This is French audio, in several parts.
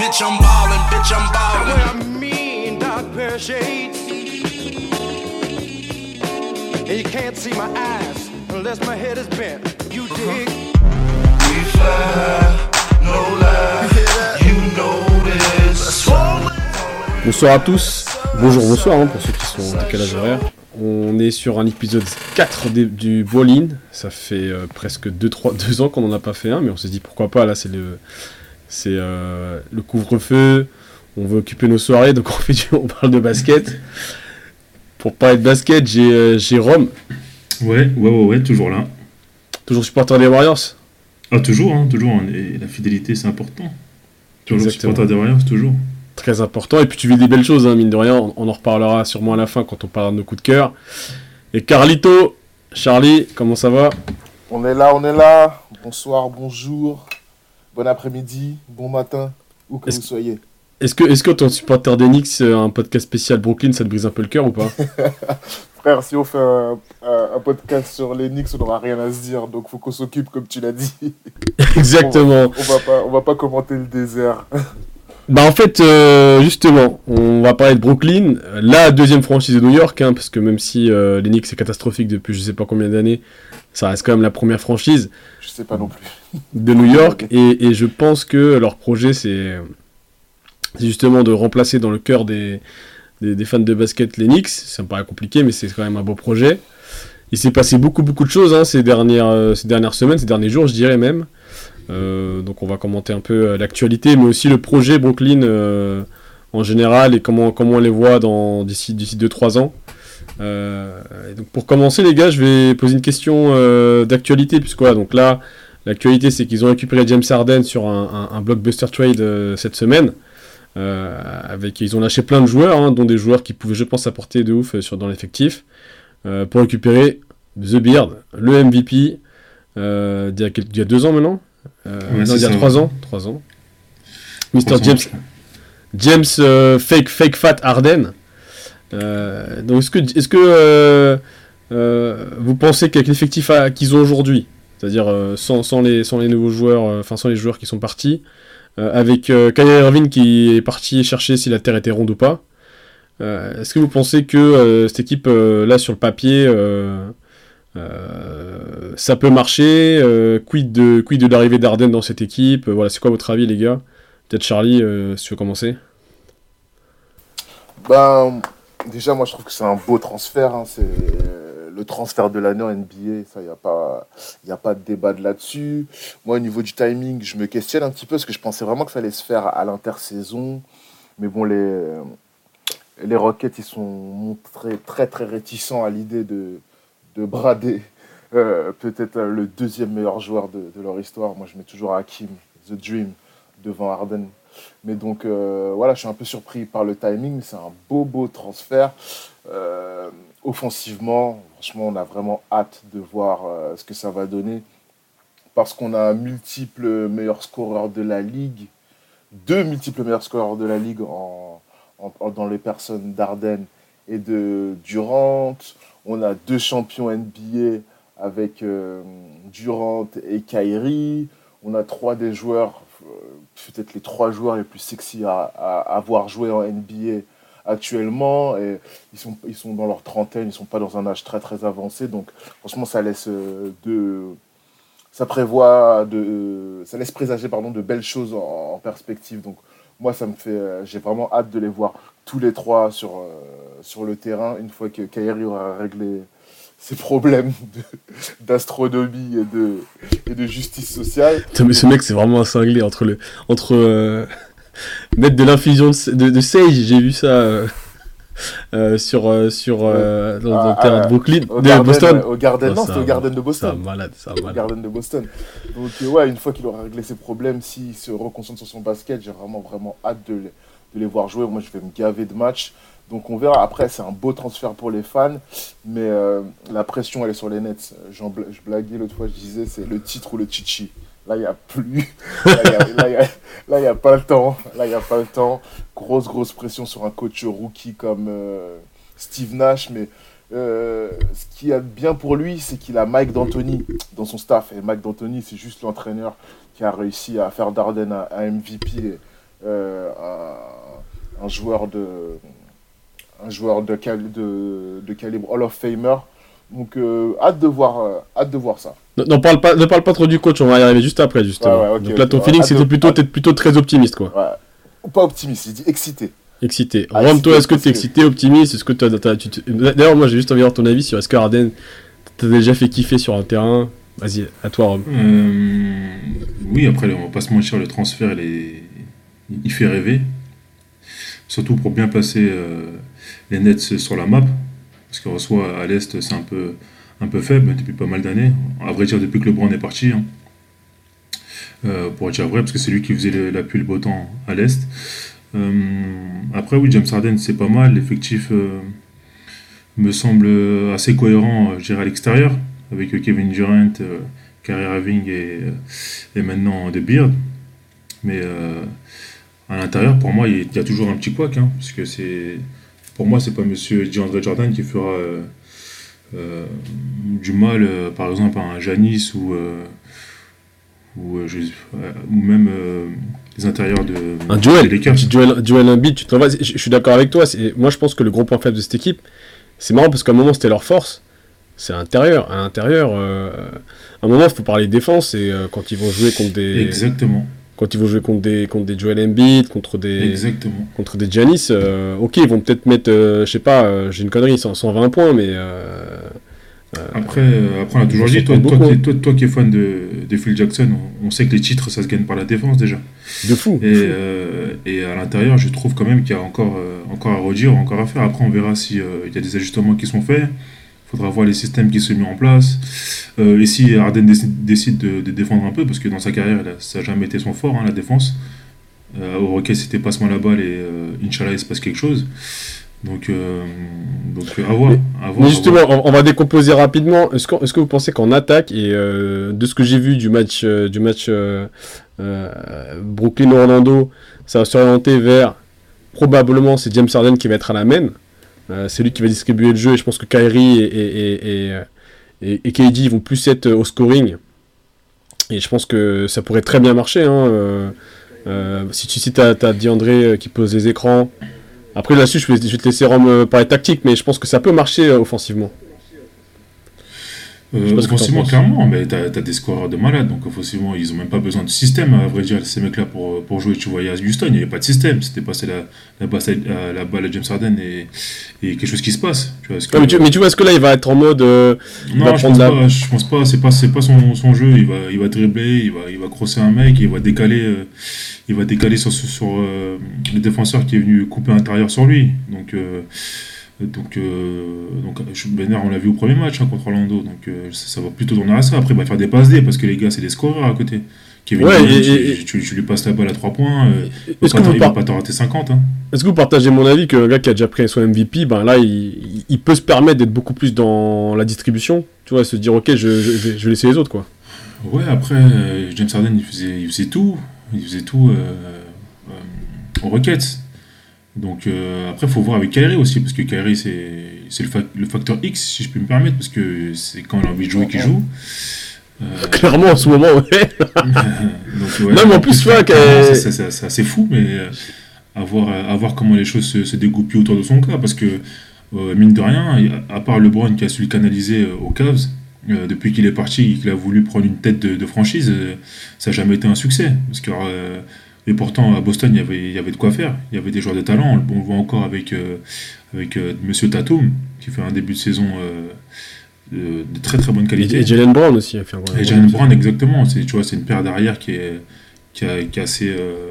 Bitch, I'm ballin', bitch, I'm ballin'. I mean, dark pair of shades. And you can't see my eyes unless my head is bent. You dig? We fly, no lie. You know this. Bonsoir à tous, bonjour, bonsoir hein, pour ceux qui sont en décalage horaire. On est sur un épisode 4 des- du Ball-In. Ça fait euh, presque 2 ans qu'on n'en a pas fait un, mais on s'est dit pourquoi pas. Là, c'est le, c'est, euh, le couvre-feu. On veut occuper nos soirées, donc on, fait du- on parle de basket. Pour parler de basket, j'ai euh, Jérôme, Ouais, ouais, ouais, ouais, toujours là. toujours supporter des Warriors? Ah, toujours, hein, toujours. hein, et la fidélité, c'est important. Toujours Exactement. supporter des Warriors, toujours. Très important. Et puis tu vis des belles choses, hein, mine de rien. On, on en reparlera sûrement à la fin quand on parlera de nos coups de cœur. Et Carlito, Charlie, comment ça va? On est là, on est là. Bonsoir, bonjour, bon après-midi, bon matin, où que vous soyez. Est-ce que, est-ce que ton supporter d'Enix, euh, un podcast spécial Brooklyn, ça te brise un peu le cœur ou pas? Frère, si on fait un, un- un podcast sur Knicks, on n'aura rien à se dire, donc faut qu'on s'occupe comme tu l'as dit. Exactement. On va pas, on va pas commenter le désert. Bah en fait, euh, justement, on va parler de Brooklyn, euh, la deuxième franchise de New York, hein, parce que même si euh, l'Enix est catastrophique depuis je sais pas combien d'années, ça reste quand même la première franchise Je sais pas non plus. de New York. Et, et je pense que leur projet, c'est c'est justement de remplacer dans le cœur des, des, des fans de basket les Knicks. Ça me paraît compliqué, mais c'est quand même un beau projet. Il s'est passé beaucoup, beaucoup de choses hein, ces, dernières, euh, ces dernières semaines, ces derniers jours, je dirais même. Euh, donc on va commenter un peu euh, l'actualité, mais aussi le projet Brooklyn euh, en général et comment, comment on les voit d'ici d'ici 2-3 ans. Donc pour commencer les gars, je vais poser une question d'actualité, puisque donc là, l'actualité c'est qu'ils ont récupéré James Harden sur un, blockbuster trade cette semaine. Avec, ils ont lâché plein de joueurs, hein, dont des joueurs qui pouvaient, je pense, apporter de ouf sur, dans l'effectif, pour récupérer The Beard, le MVP, y, a d'il y a deux ans maintenant Ouais, Non, il y a ça, trois ouais. ans. Trois ans. Mr. James. James euh, fake, fake Fat Harden. Euh, donc, est-ce que, est-ce que euh, euh, vous pensez qu'avec l'effectif qu'ils ont aujourd'hui, c'est-à-dire euh, sans, sans, les, sans les nouveaux joueurs, euh, enfin sans les joueurs qui sont partis, euh, avec euh, Kyrie Irving qui est parti chercher si la Terre était ronde ou pas, euh, est-ce que vous pensez que euh, cette équipe, euh, là, sur le papier, euh, ça peut marcher euh, Quid de, l'arrivée d'Arden dans cette équipe? Euh, Voilà, c'est quoi votre avis, les gars? Peut-être Charlie, euh, si tu veux commencer. Ben, déjà, moi, je trouve que c'est un beau transfert. hein. C'est le transfert de l'année en NBA. Ça, il n'y a, pas- a pas de débat de là-dessus. Moi, au niveau du timing, je me questionne un petit peu parce que je pensais vraiment que ça allait se faire à l'intersaison. Mais bon, les, les Rockets, ils sont montrés très, très réticents à l'idée de, de brader euh, peut-être euh, le deuxième meilleur joueur de, leur histoire. Moi, je mets toujours Hakim, The Dream, devant Harden. Mais donc, euh, voilà, je suis un peu surpris par le timing, c'est un beau, beau transfert. Offensivement, franchement, on a vraiment hâte de voir ce que ça va donner. Parce qu'on a multiples meilleurs scoreurs de la ligue, deux multiples meilleurs scoreurs de la ligue dans les personnes d'Arden de Durant. On a deux champions NBA avec euh, Durant et Kyrie. On a trois des joueurs, euh, peut-être les trois joueurs les plus sexy à, avoir joué en NBA actuellement. Et ils, sont, ils sont dans leur trentaine, ils ne sont pas dans un âge très très avancé. Donc franchement, ça laisse euh, de. Ça prévoit de. Ça laisse présager pardon, de belles choses en perspective. Donc moi, ça me fait. euh, J'ai vraiment hâte de les voir tous les trois sur, euh, sur le terrain une fois que Kyrie aura réglé ses problèmes d'astronomie et de, et de justice sociale. Mais ce mec, c'est vraiment un cinglé entre le. Entre. euh, mettre de l'infusion de, de, de Sage, j'ai vu ça. Euh, sur euh, sur euh, dans, dans le Ah, terrain de Brooklyn, Au de Garden, Boston. Au Garden, non, c'était au. Garden de Boston. malade, malade. Garden de Boston. Donc, ouais, une fois qu'il aura réglé ses problèmes, s'il se reconcentre sur son basket, j'ai vraiment, vraiment hâte de les, de les voir jouer. Moi, je vais me gaver de matchs. Donc, on verra. Après, c'est un beau transfert pour les fans, mais euh, la pression, elle est sur les Nets. Je blaguais l'autre fois, je disais, c'est le titre ou le chichi. Là, il n'y a plus. Là, il n'y a, pas le temps. Là, il a pas le temps. Grosse, grosse pression sur un coach rookie comme euh, Steve Nash. Mais euh, ce qui est bien pour lui, c'est qu'il a Mike D'Antoni dans son staff. Et Mike D'Antoni, c'est juste l'entraîneur qui a réussi à faire d'Arden un, MVP euh, un, joueur de un joueur de, de calibre Hall of Famer. Donc euh, hâte de voir euh, hâte de voir ça. Ne, parle pas, ne parle pas trop du coach, on va y arriver juste après, justement. Ouais, ouais, ok, Donc là, ton feeling, c'était Attends, plutôt, t'es plutôt très optimiste, quoi. Ouais. Pas optimiste, il dit excité. Excité. Ah, Rome, toi, est-ce que t'es excité, optimiste? Est-ce que D'ailleurs, moi, j'ai juste envie d'avoir ton avis sur est-ce que Harden t'as déjà fait kiffer sur un terrain? Vas-y, à toi, Rome. Euh, oui, après, on va pas se mentir, le transfert, il, est- il fait rêver. Surtout pour bien passer euh, les Nets sur la map. Parce qu'en soi, à l'Est, c'est un peu, un peu faible depuis pas mal d'années. À vrai dire, depuis que LeBron est parti. hein. Euh, pour dire vrai, parce que c'est lui qui faisait le- la pluie et le beau temps à l'Est. Euh, après, oui, James Harden, c'est pas mal. L'effectif euh, me semble assez cohérent, je dirais, à l'extérieur, avec Kevin Durant, Kyrie Irving et, et maintenant De Beard. Mais à l'intérieur, pour moi, il y a toujours un petit couac, hein, parce que c'est, pour moi, c'est pas Monsieur DeAndre Jordan qui fera euh, euh, du mal, euh, par exemple, à un Janis ou ou, je- ou même les intérieurs de Un Joel, des Joel Embiid, tu te. Je, je suis d'accord avec toi. Moi, je pense que le gros point faible de cette équipe, c'est marrant parce qu'à un moment, c'était leur force. C'est à l'intérieur. À l'intérieur, euh, à un moment, il faut parler défense. Et euh, quand ils vont jouer contre des, Exactement, quand ils vont jouer contre des, contre des Joel Embiid, contre des, exactement. contre des Giannis, euh, ok, ils vont peut-être mettre, euh, je sais pas, euh, j'ai une connerie, 100 120 points, mais euh, Après, après, on a toujours dit, toi, toi, toi, toi qui es fan de, de Phil Jackson, on, on sait que les titres, ça se gagne par la défense déjà. de fou. Et, et à l'intérieur, je trouve quand même qu'il y a encore, encore à redire, encore à faire. Après, on verra s'il y a des ajustements qui sont faits. Il faudra voir les systèmes qui sont mis en place. Euh, et si Harden décide, de, de défendre un peu, parce que dans sa carrière, a- ça n'a jamais été son fort, hein, la défense. Euh, au Rocket, c'était passe-moi la balle et euh, Inch'Allah, il se passe quelque chose. Donc, donc à voir. à voir, Mais à justement, voir. on, va décomposer rapidement. Est-ce que, est-ce que vous pensez qu'en attaque, et de ce que j'ai vu du match, du match Brooklyn-Orlando, ça va s'orienter vers probablement c'est James Harden qui va être à la main. Euh, c'est lui qui va distribuer le jeu et je pense que Kyrie et, et, euh, KD vont plus être au scoring. Et je pense que ça pourrait très bien marcher. hein, euh, euh, si tu si as, as Diandré euh, qui pose les écrans. Après là-dessus, je vais, je vais te laisser Rome euh, parler tactique, mais je pense que ça peut marcher euh, offensivement. Euh, que t'en offensivement, clairement, mais t'as as des scoreurs de malades, donc offensivement, ils ont même pas besoin de système, à vrai dire, ces mecs-là, pour, pour jouer. Tu voyais à Houston, il n'y avait pas de système, c'était passer la, la, basse à- à- la balle à James Harden et, et quelque chose qui se passe. Tu vois, que- Ouais, mais, tu, mais tu vois, est-ce que là, il va être en mode. euh, va non, je pense, la- pas, je pense pas, c'est pas, pas son, son jeu, il va, il va dribbler, il va, il va crosser un mec, il va décaler, euh, il va décaler sur, sur, sur, euh, le défenseur qui est venu couper l'intérieur sur lui. Donc, euh, donc, euh, donc Benner, on l'a vu au premier match hein, contre Orlando, donc euh, ça, ça va plutôt tourner à ça. Après, il va faire des passes D parce que les gars, c'est des scoreurs à côté. Kevin Ouais, Durant, et- tu, et- tu- tu lui passes la balle à 3 points, euh, Est-ce que, pas vous par- pas t'en rater 50. Hein. est-ce que vous partagez mon avis qu'un gars qui a déjà pris son MVP, ben là, il, peut se permettre d'être beaucoup plus dans la distribution Tu vois, se dire, ok, je, je, je vais, laisser les autres, quoi. Ouais, après, euh, James Harden, il faisait, il faisait tout. Il faisait tout euh, aux Rockets. Donc euh, après, il faut voir avec Kyrie aussi, parce que Kyrie, c'est le, le facteur X, si je peux me permettre, parce que c'est quand il a envie de jouer qu'il joue. Euh, Clairement, en ce moment, ouais. donc, ouais, Non, mais en plus, c'est- assez fou, mais euh, à, voir, à voir comment les choses se, se dégoupillent autour de son cas, parce que euh, mine de rien, à part LeBron qui a su le canaliser aux Cavs, euh, depuis qu'il est parti et qu'il a voulu prendre une tête de, de franchise, euh, ça n'a jamais été un succès. Parce que, euh, et pourtant, à Boston, il y, avait, il y avait de quoi faire. Il y avait des joueurs de talent. On, le- voit encore avec, euh, avec euh, Monsieur Tatum, qui fait un début de saison euh, de, de très très bonne qualité. et Jalen Brown aussi a fait un Et Jalen Brown, exactement. C'est, tu vois, c'est une paire d'arrière qui est, qui, a- qui est assez, euh,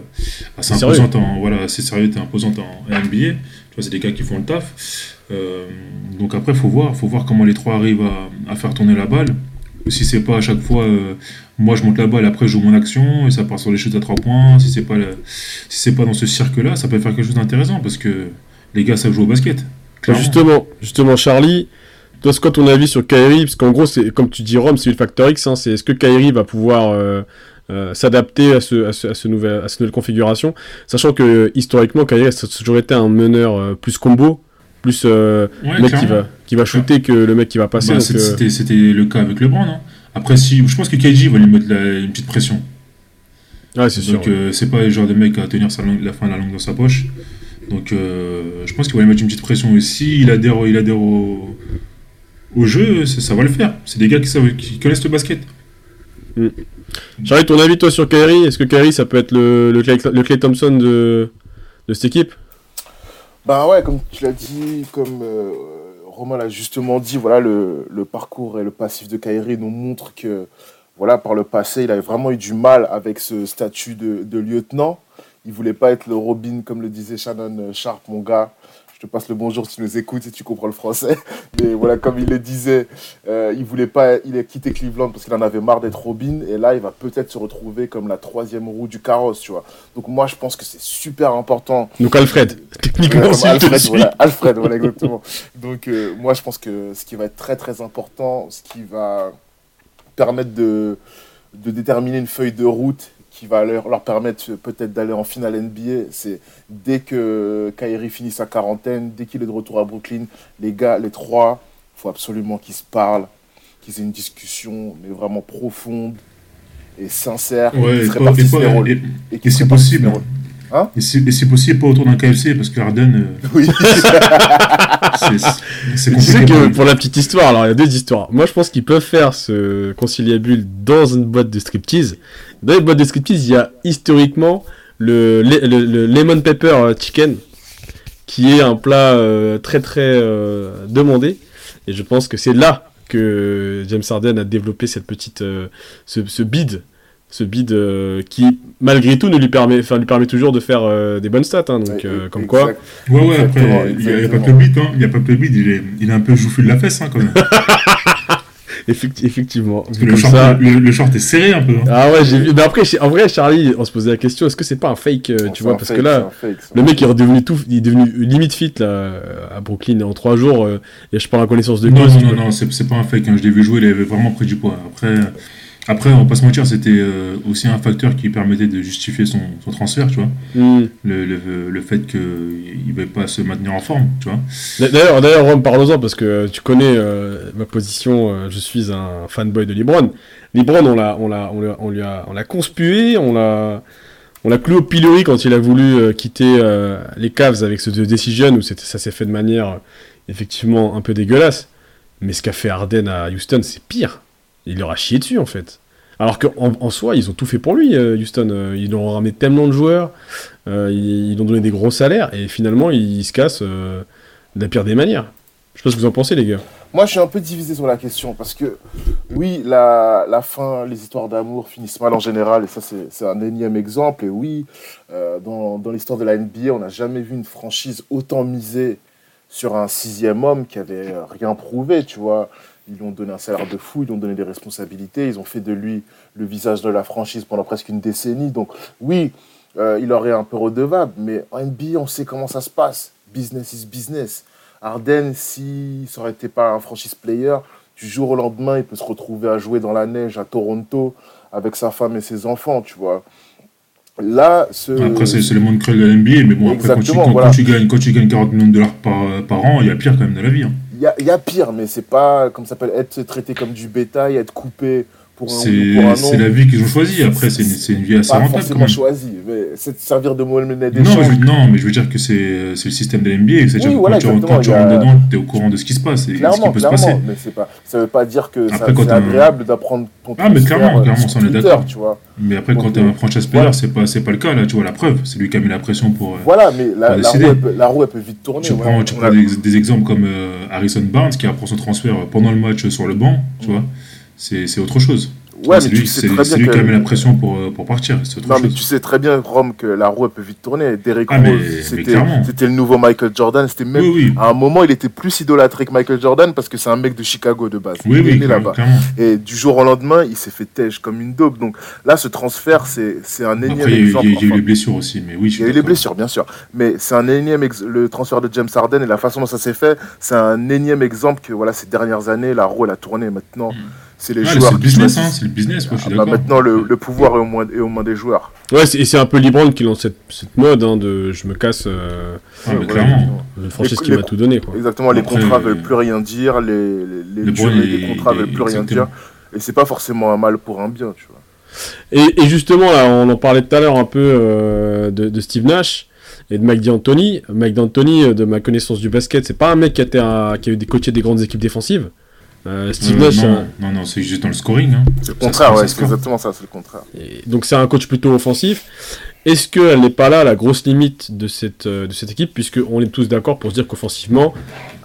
assez Sérieux. imposante en, voilà, assez sérieuse et imposante en NBA. Tu vois, c'est des gars qui font le taf. Euh, donc après, faut voir, faut voir comment les trois arrivent à, à faire tourner la balle. Si c'est pas à chaque fois, euh, moi je monte la balle, après je joue mon action et ça part sur les chutes à trois points. Si c'est pas, si c'est pas dans ce cirque-là, ça peut faire quelque chose d'intéressant parce que les gars savent jouer au basket. Justement, justement, Charlie, toi, c'est quoi ton avis sur Kyrie Parce qu'en gros, c'est comme tu dis, Rome, c'est le facteur X. hein, c'est est-ce que Kyrie va pouvoir euh, euh, s'adapter à, ce, à, ce, nouvel, à cette nouvelle configuration Sachant que historiquement, ça a toujours été un meneur plus combo, plus euh, Ouais, le mec qui va, qui va shooter que le mec qui va passer. Bah, euh, c'était, le cas avec LeBron. hein. Après, si, je pense que KG va lui mettre la- une petite pression. Ouais, c'est sûr. Donc, euh, c'est pas le genre de mec à tenir sa langue- la fin de la langue dans sa poche. Donc, euh, je pense qu'il va lui mettre une petite pression aussi. Il adhère, il adhère au, au jeu, ça, va le faire. C'est des gars qui, savent, qui connaissent le basket. Charlie, ton avis toi sur Kyrie? Est-ce que Kyrie ça peut être le, le, Clay, le Clay Thompson de, de cette équipe? Bah ouais, comme tu l'as dit, comme euh, Romain l'a justement dit, voilà, le, parcours et le passif de Kyrie nous montrent que, voilà, par le passé, il avait vraiment eu du mal avec ce statut de, de lieutenant. Il voulait pas être le Robin, comme le disait Shannon Sharp, mon gars. Je te passe le bonjour si tu nous écoutes, si tu comprends le français. Mais voilà, comme il le disait, euh, il voulait pas, il a quitté Cleveland parce qu'il en avait marre d'être Robin. Et là, il va peut-être se retrouver comme la troisième roue du carrosse, tu vois. Donc moi, je pense que c'est super important Donc Alfred, techniquement, Ouais, comme s'il te Alfred, voilà, Alfred, voilà, exactement. Donc, euh, moi, je pense que ce qui va être très, très important, ce qui va permettre de, de déterminer une feuille de route qui va leur, leur permettre peut-être d'aller en finale NBA, c'est dès que Kyrie finit sa quarantaine, dès qu'il est de retour à Brooklyn, les gars, les trois, il faut absolument qu'ils se parlent, qu'ils aient une discussion, mais vraiment profonde et sincère, et Ouais, et pas- et pas- les rôles. et- Et c'est possible. Hein Et c'est possible pas autour d'un KFC parce que Harden, euh, Oui. c'est- c'est Tu sais compliqué. que pour pour la petite histoire, alors il y a deux histoires. Moi je pense qu'ils peuvent faire ce conciliabule dans une boîte de striptease. Dans les boîtes de striptease, il y a historiquement le, le, le- le lemon pepper euh, chicken, qui est un plat euh, très très euh, demandé. Et je pense que c'est là que James Harden a développé cette petite, euh, ce, ce bid, ce bid euh, qui malgré tout ne lui permet, enfin lui permet toujours de faire euh, des bonnes stats. hein. donc Ouais, euh, comme exact. quoi. Ouais, ouais, après, il n'y a, y a pas que le hein. Il y a pas que le beat, il est, il est un peu joufflu de la fesse, hein, quand même. Effecti- effectivement. Parce que le short, ça- le, le short est serré un peu. hein. Ah ouais, j'ai vu. Mais après, en vrai, Charlie, on se posait la question est-ce que c'est pas un fake, euh, tu vois? Parce fake, que là, fake, le mec il est redevenu tout, il est devenu limite fit là, euh, à Brooklyn en trois jours. euh, et je parle en connaissance de Non, cause. non, non, non, c'est c'est pas un fake. hein. Je l'ai vu jouer, il avait vraiment pris du poids. Après, après on va pas se mentir, c'était euh, aussi un facteur qui permettait de justifier son, son transfert, tu vois. Hmm. Le, le, le fait qu'il ne va pas se maintenir en forme, tu vois. D'ailleurs, d'ailleurs, Rome, parlons-en parce que tu connais euh, ma position. euh, je suis un fanboy de LeBron. LeBron, on l'a, on l'a, on l'a, on lui a, on l'a conspué, on l'a, on l'a cloué au pilori quand il a voulu quitter les Cavs avec ce The Decision où c'était, ça s'est fait de manière effectivement un peu dégueulasse. Mais ce qu'a fait Harden à Houston, c'est pire. Il leur a chié dessus en fait. Alors qu'en en soi, ils ont tout fait pour lui, euh, Houston. Euh, Ils ont ramené tellement de joueurs, euh, ils, ils ont donné des gros salaires, et finalement, il, se casse euh, de la pire des manières. Je sais pas ce que vous en pensez, les gars. Moi, je suis un peu divisé sur la question parce que, oui, la, fin, les histoires d'amour finissent mal en général, et ça, c'est un énième exemple. Et oui, dans, l'histoire de la NBA, on n'a jamais vu une franchise autant misée sur un sixième homme qui avait rien prouvé, tu vois. Ils lui ont donné un salaire de fou, ils lui ont donné des responsabilités, ils ont fait de lui le visage de la franchise pendant presque une décennie. Donc, oui, euh, il aurait un peu redevable, mais en NBA, on sait comment ça se passe. Business is business. Arden, si ça aurait été pas un franchise player, du jour au lendemain, il peut se retrouver à jouer dans la neige à Toronto avec sa femme et ses enfants, tu vois. Là, ce... Après, c'est le monde cruel de la NBA, mais bon, après, quand tu, Exactement, quand, voilà. quand tu gagnes, quand tu gagnes 40 millions de dollars par, par an, il y a pire quand même dans la vie. hein. Il y y a pire, mais c'est pas, comme ça s'appelle, être traité comme du bétail, être coupé pour un, C'est c'est la vie qu'ils ont choisie. Après, c'est une, c'est une vie assez pas rentable quand même. choisi, mais c'est de servir de monnaie Non, d'échange. je, non, mais je veux dire que c'est c'est le système de la NBA. C'est-à-dire Oui, que voilà, quand, quand tu rentres dedans, tu es au courant de ce qui se passe et ce qui Clairement, peut se clairement, passer. mais c'est pas, ça veut pas dire que c'est agréable d'apprendre ton Ah, mais clairement, euh, clairement, on est d'accord. Mais après, quand tu es un franchise player, c'est pas, c'est pas le cas. Là, tu vois, la preuve, c'est lui qui a mis la pression pour. euh, Voilà, mais la, roue, elle peut, vite tourner. Tu prends, des, exemples comme euh, Harrison Barnes qui apprend son transfert pendant le match sur le banc, tu vois. C'est autre chose. Ouais, c'est mais lui, tu sais très bien lui qui a mis que... la pression pour, euh, pour partir. Autre Non, mais tu sais très bien, Rome, que la roue, elle peut vite tourner. Derrick Ah, c'était le nouveau Michael Jordan. C'était même... Oui, oui. À un moment, il était plus idolâtré que Michael Jordan parce que c'est un mec de Chicago de base. Oui, il est né là-bas. Et du jour au lendemain, il s'est fait têche comme une daube. Donc là, ce transfert, c'est un énième Après, il y a eu- exemple. il y a eu enfin, les blessures aussi, mais oui, je Il y a eu les blessures, bien sûr. Mais c'est un énième ex- le transfert de James Harden et la façon dont ça s'est fait, c'est un énième exemple que voilà, ces dernières années, la roue elle a tourné. Maintenant, c'est les Ah, c'est le business, hein, c'est le business, moi, je suis Ah, bah, d'accord. maintenant, le, le pouvoir est aux mains, est aux mains des joueurs. Ouais, et c'est un peu LeBron qui lance cette, cette mode hein, de je me casse euh, Ah, clairement. une franchise qui m'a tout donné. Quoi. Exactement, les contrats euh, veulent plus rien dire, les, les, les Le durées contrats il- veulent plus rien dire. Et c'est pas forcément un mal pour un bien, tu vois. Et, et justement, là, on en parlait tout à l'heure un peu euh, de, de Steve Nash et de Mike D'Antoni. Mike D'Antoni, euh, de ma connaissance du basket, c'est pas un mec qui a, été un- qui a eu des coachés des grandes équipes défensives. Euh, Steve Euh, Nash, c'est non, non, non, c'est juste dans le scoring. Hein. C'est le contraire, ouais, c'est fait. exactement ça, c'est le contraire. Et donc c'est un coach plutôt offensif. Est-ce qu'elle n'est pas là la grosse limite de cette, euh, de cette équipe, puisque on est tous d'accord pour se dire qu'offensivement,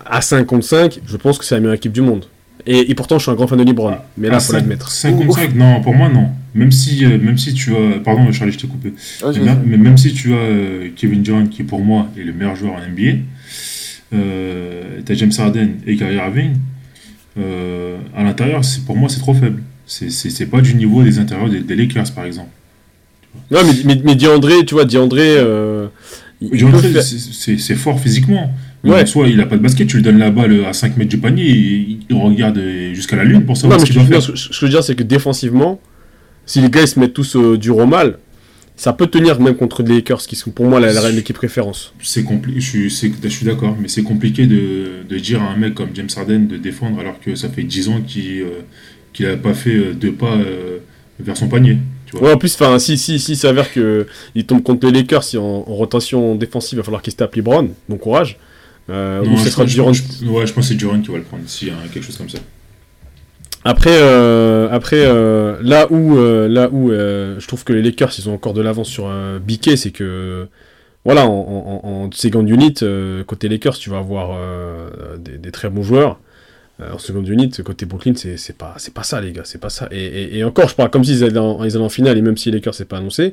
à 5 contre 5, je pense que c'est la meilleure équipe du monde. Et, et pourtant, je suis un grand fan de LeBron, mais là, Ah, faut cinq- l'admettre. 55, non, pour moi, non. Même si, euh, même si tu as. Pardon, Charlie, je t'ai coupé. Mais, vas-y. mais même si tu as euh, Kevin Durant, qui pour moi est le meilleur joueur en NBA, euh, tu as James Harden et Kyrie Irving, euh, à l'intérieur, pour moi, c'est trop faible. C'est- pas du niveau des intérieurs des, des Lakers, par exemple. Non, mais, mais, mais Diandré, tu vois, Diandré, euh, faire- c'est- fort physiquement. Mais Ouais. en soi, il a pas de basket, tu lui donnes la balle à 5 mètres du panier, il, il regarde jusqu'à la lune pour Non, savoir mais ce qu'il doit non, faire. ce, que je veux dire, c'est que défensivement, si les gars ils se mettent tous euh, du au mal, ça peut tenir même contre les Lakers, qui sont pour moi l'équipe référence. C'est compliqué, je suis, d'accord, mais c'est compliqué de, de dire à un mec comme James Harden de défendre alors que ça fait 10 ans qu'il euh, qu'il a pas fait euh, deux pas euh, vers son panier. Tu vois. Ouais, en plus, enfin, si, si, si, ça s'avère que il tombe contre les Lakers si en, en rotation défensive, il va falloir qu'il se tape LeBron. Bon courage. Euh, Non, ou ce sera pense- Durant. je- ouais, je pense que c'est Durant qui va le prendre s'il y a quelque chose comme ça. Après, euh, après euh, là où, euh, là où je trouve que les Lakers ils ont encore de l'avance sur Biquet, c'est que voilà, en, en, unit, côté Lakers, tu vas avoir des, très bons joueurs. En second unit, côté Brooklyn, c'est pas, c'est pas ça, les gars, c'est pas ça. Et, encore, je parle comme s'ils allaient, en- ils finale, et même si Lakers c'est pas annoncé,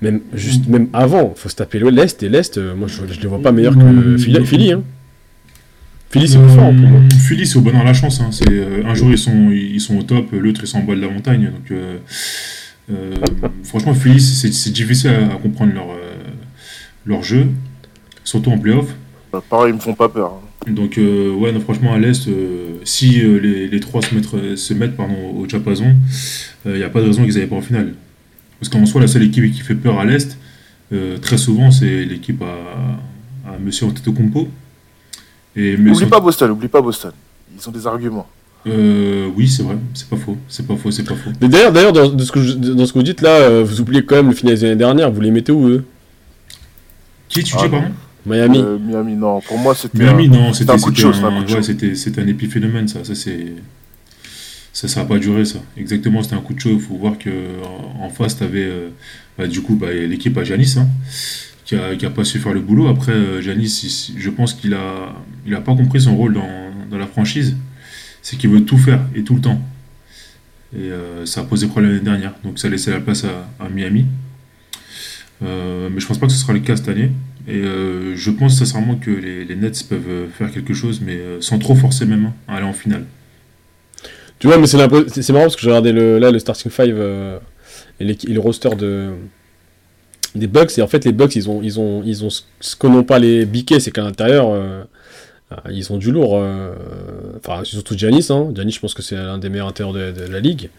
même, juste, même avant, faut se taper le- l'Est, et l'Est, moi je, je les vois pas meilleurs que. Philly. Philly, hein. Philly, c'est plus fort. Hum, Philly, c'est au bonheur la chance. hein. C'est, euh, un jour, ils sont, ils sont au top, l'autre, ils sont en bas de la montagne. Donc, euh, euh, franchement, Philly, c'est c'est difficile à, à comprendre leur, euh, leur jeu, surtout en playoff. Euh, Pareil, ils me font pas peur. hein. Donc, euh, ouais, non, franchement, à l'Est, euh, si euh, les, les trois se mettent, se mettent pardon, au diapason, il n'y a pas de raison qu'ils n'aillent pas en finale. Parce qu'en soi, la seule équipe qui fait peur à l'Est, euh, très souvent, c'est l'équipe à, à Monsieur Antetokounmpo. Et Oublie pas Boston, oublie pas Boston. Ils ont des arguments. Euh, oui, c'est vrai, c'est pas faux, c'est pas faux, c'est pas faux. Mais d'ailleurs, d'ailleurs dans, de ce que je- dans ce que vous dites là, euh, vous oubliez quand même le final des années dernières, vous les mettez où eux? Qui tu Ah, dis, pardon? Miami. Euh, Miami, non. Pour moi, c'était Miami, un- non, c'était un coup de c'était chaud. c'était un de c'était épiphénomène, ça, ça c'est. Ça, ça a pas duré, ça. Exactement, c'était un coup de chaud. Il faut voir que en en face, t'avais euh, bah, du coup bah, l'équipe à Janis, hein, qui, a, pas su faire le boulot. Après, euh, Janis, il- je pense qu'il a, il a pas compris son rôle dans, dans la franchise. C'est qu'il veut tout faire et tout le temps. Et euh, ça a posé problème l'année dernière. Donc ça a laissé la place à, Miami. Euh, mais je pense pas que ce sera le cas cette année. Et euh, je pense sincèrement que les, Nets peuvent euh, faire quelque chose, mais euh, sans trop forcer même hein, à aller en finale. Tu vois, mais c'est marrant parce que j'ai regardé le, là, le starting 5 et, l'équi- et le roster de, des Bucks. Et en fait, les Bucks, ils ont, ils ont, ils ont ce que n'ont pas les biquets, c'est qu'à l'intérieur, euh, euh, ils ont du lourd. euh, Enfin, surtout Giannis. Hein. Giannis, je pense que c'est l'un des meilleurs intérieurs de, de la ligue.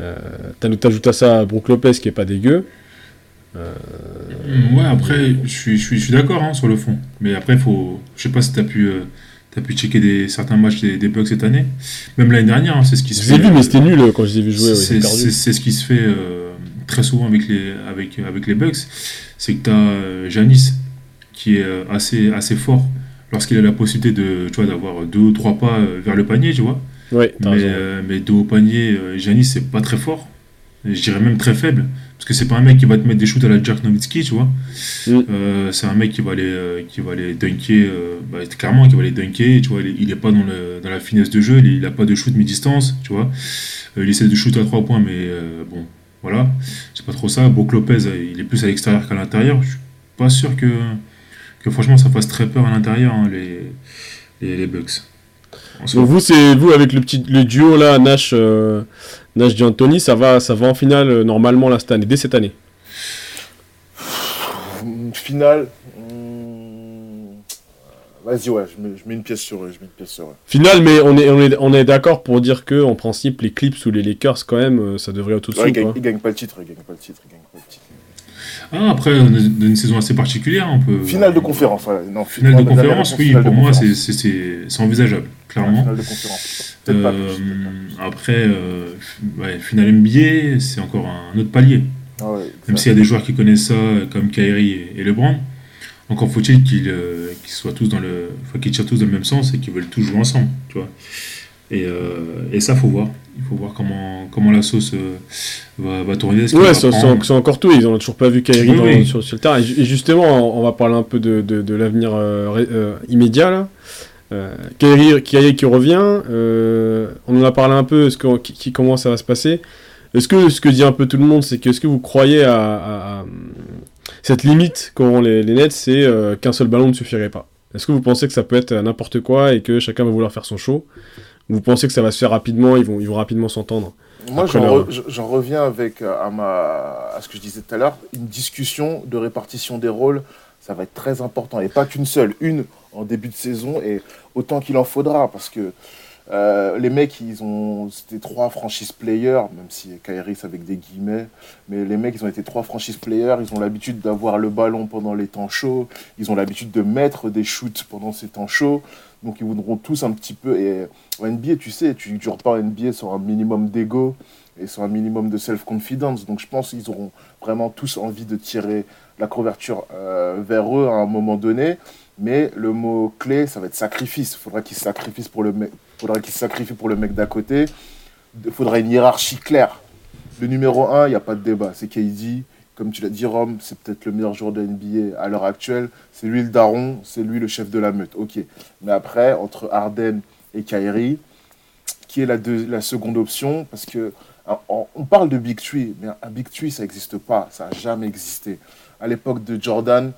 Euh, T'ajoutes à ça Brook Lopez qui est pas dégueu. Ouais, après, je suis, je suis, je suis d'accord hein, sur le fond. Mais après, faut, je sais pas si tu as pu, euh, t'as pu checker des, certains matchs des, des Bucks cette année. Même l'année dernière, hein, c'est ce qui se fait. vus, mais c'était nul euh, quand je les ai vus jouer. ouais, C'est c'est ce qui se fait euh, très souvent avec les, avec, avec les Bucks. C'est que tu as Janis qui est euh, assez, assez fort lorsqu'il a la possibilité de, tu vois, d'avoir deux ou trois pas euh, vers le panier, tu vois. Ouais, Mais, euh, dos au panier, euh, Giannis, c'est pas très fort. Je dirais même très faible. Parce que c'est pas un mec qui va te mettre des shoots à la Jack Nowitzki, tu vois. Mm. Euh, c'est un mec qui va aller, euh, qui va aller dunker, euh, bah, clairement, qui va aller dunker, tu vois. Il est, il est pas dans, le, dans la finesse de jeu, il, il a pas de shoot mi-distance, tu vois. Euh, il essaie de shoot à trois points, mais euh, bon, voilà. C'est pas trop ça. Brook Lopez, euh, il est plus à l'extérieur qu'à l'intérieur. Je suis pas sûr que, que franchement ça fasse très peur à l'intérieur, hein, les, les, les Bucks. Donc vous, c'est vous avec le petit le duo là, Nash, euh, Nash D'Antoni, ça va, ça va en finale euh, normalement là cette année, dès cette année? Finale. Vas-y, ouais, je mets, je mets une pièce sur eux. Je mets une pièce sur eux. Finale, mais on est on est, on est d'accord pour dire que en principe les Clips ou les Lakers quand même, euh, ça devrait être au-dessus. Ouais, ils, gagnent, quoi. ils gagnent pas le titre, ils gagnent pas le titre, ils gagnent pas le titre. Ah, après, on est dans une saison assez particulière, on peut. Finale de conférence, voilà. Non, Finale de conférence, oui, finale de pour moi, c'est- envisageable, clairement. Finale de conférence. Peut-être pas Euh, pas plus. après, euh, ouais, finale NBA, c'est encore un autre palier. Ah ouais, Même s'il y a des joueurs qui connaissent ça, comme Kyrie et, et LeBron, encore faut-il qu'ils euh, qu'ils soient tous dans le, enfin, qu'ils tirent tous dans le même sens et qu'ils veulent tous jouer ensemble, tu vois. Et, euh, et ça, faut voir. Il faut voir comment, comment la sauce euh, va, va tourner. Ouais, c'est prendre- encore tout. Ils ont toujours pas vu Oui, oui. Sur, sur le terrain. Et, ju- et justement, on va parler un peu de, de, de l'avenir euh, immédiat là. Kyrie, Kyrie qui revient. on en a parlé un peu. Est-ce que, qui, comment ça va se passer? Est-ce que ce que dit un peu tout le monde, c'est que est-ce que vous croyez à- cette limite qu'auront les, les Nets, c'est euh, qu'un seul ballon ne suffirait pas. Est-ce que vous pensez que ça peut être n'importe quoi et que chacun va vouloir faire son show? Ou Vous pensez que ça va se faire rapidement Ils vont, ils vont rapidement s'entendre? Moi, j'en leur- re- j'en reviens avec euh, à, ma, à ce que je disais tout à l'heure, une discussion de répartition des rôles, ça va être très important. Et pas qu'une seule, une en début de saison, et autant qu'il en faudra, parce que euh, les mecs, ils ont, c'était trois franchise players, même si c'est avec des guillemets, mais les mecs, ils ont été trois franchise players, ils ont l'habitude d'avoir le ballon pendant les temps chauds, ils ont l'habitude de mettre des shoots pendant ces temps chauds, donc ils voudront tous un petit peu, et en NBA, tu sais, tu ne dures pas NBA sur un minimum d'ego et sur un minimum de self-confidence, donc je pense qu'ils auront vraiment tous envie de tirer la couverture euh, vers eux à un moment donné, mais le mot clé, ça va être sacrifice. Il faudra qu'ils sacrifient pour le faudra qu'ils se sacrifient pour le mec d'à côté. Il faudra une hiérarchie claire. Le numéro 1, il n'y a pas de débat, c'est KD. Comme tu l'as dit, Rome, c'est peut-être le meilleur joueur de NBA à l'heure actuelle. C'est lui le daron, c'est lui le chef de la meute. Ok. Mais après, entre Harden et Kyrie, qui est la, la seconde option? Parce que on parle de Big Tree, mais un Big Tree, ça n'existe pas. Ça n'a jamais existé. À l'époque de Jordan,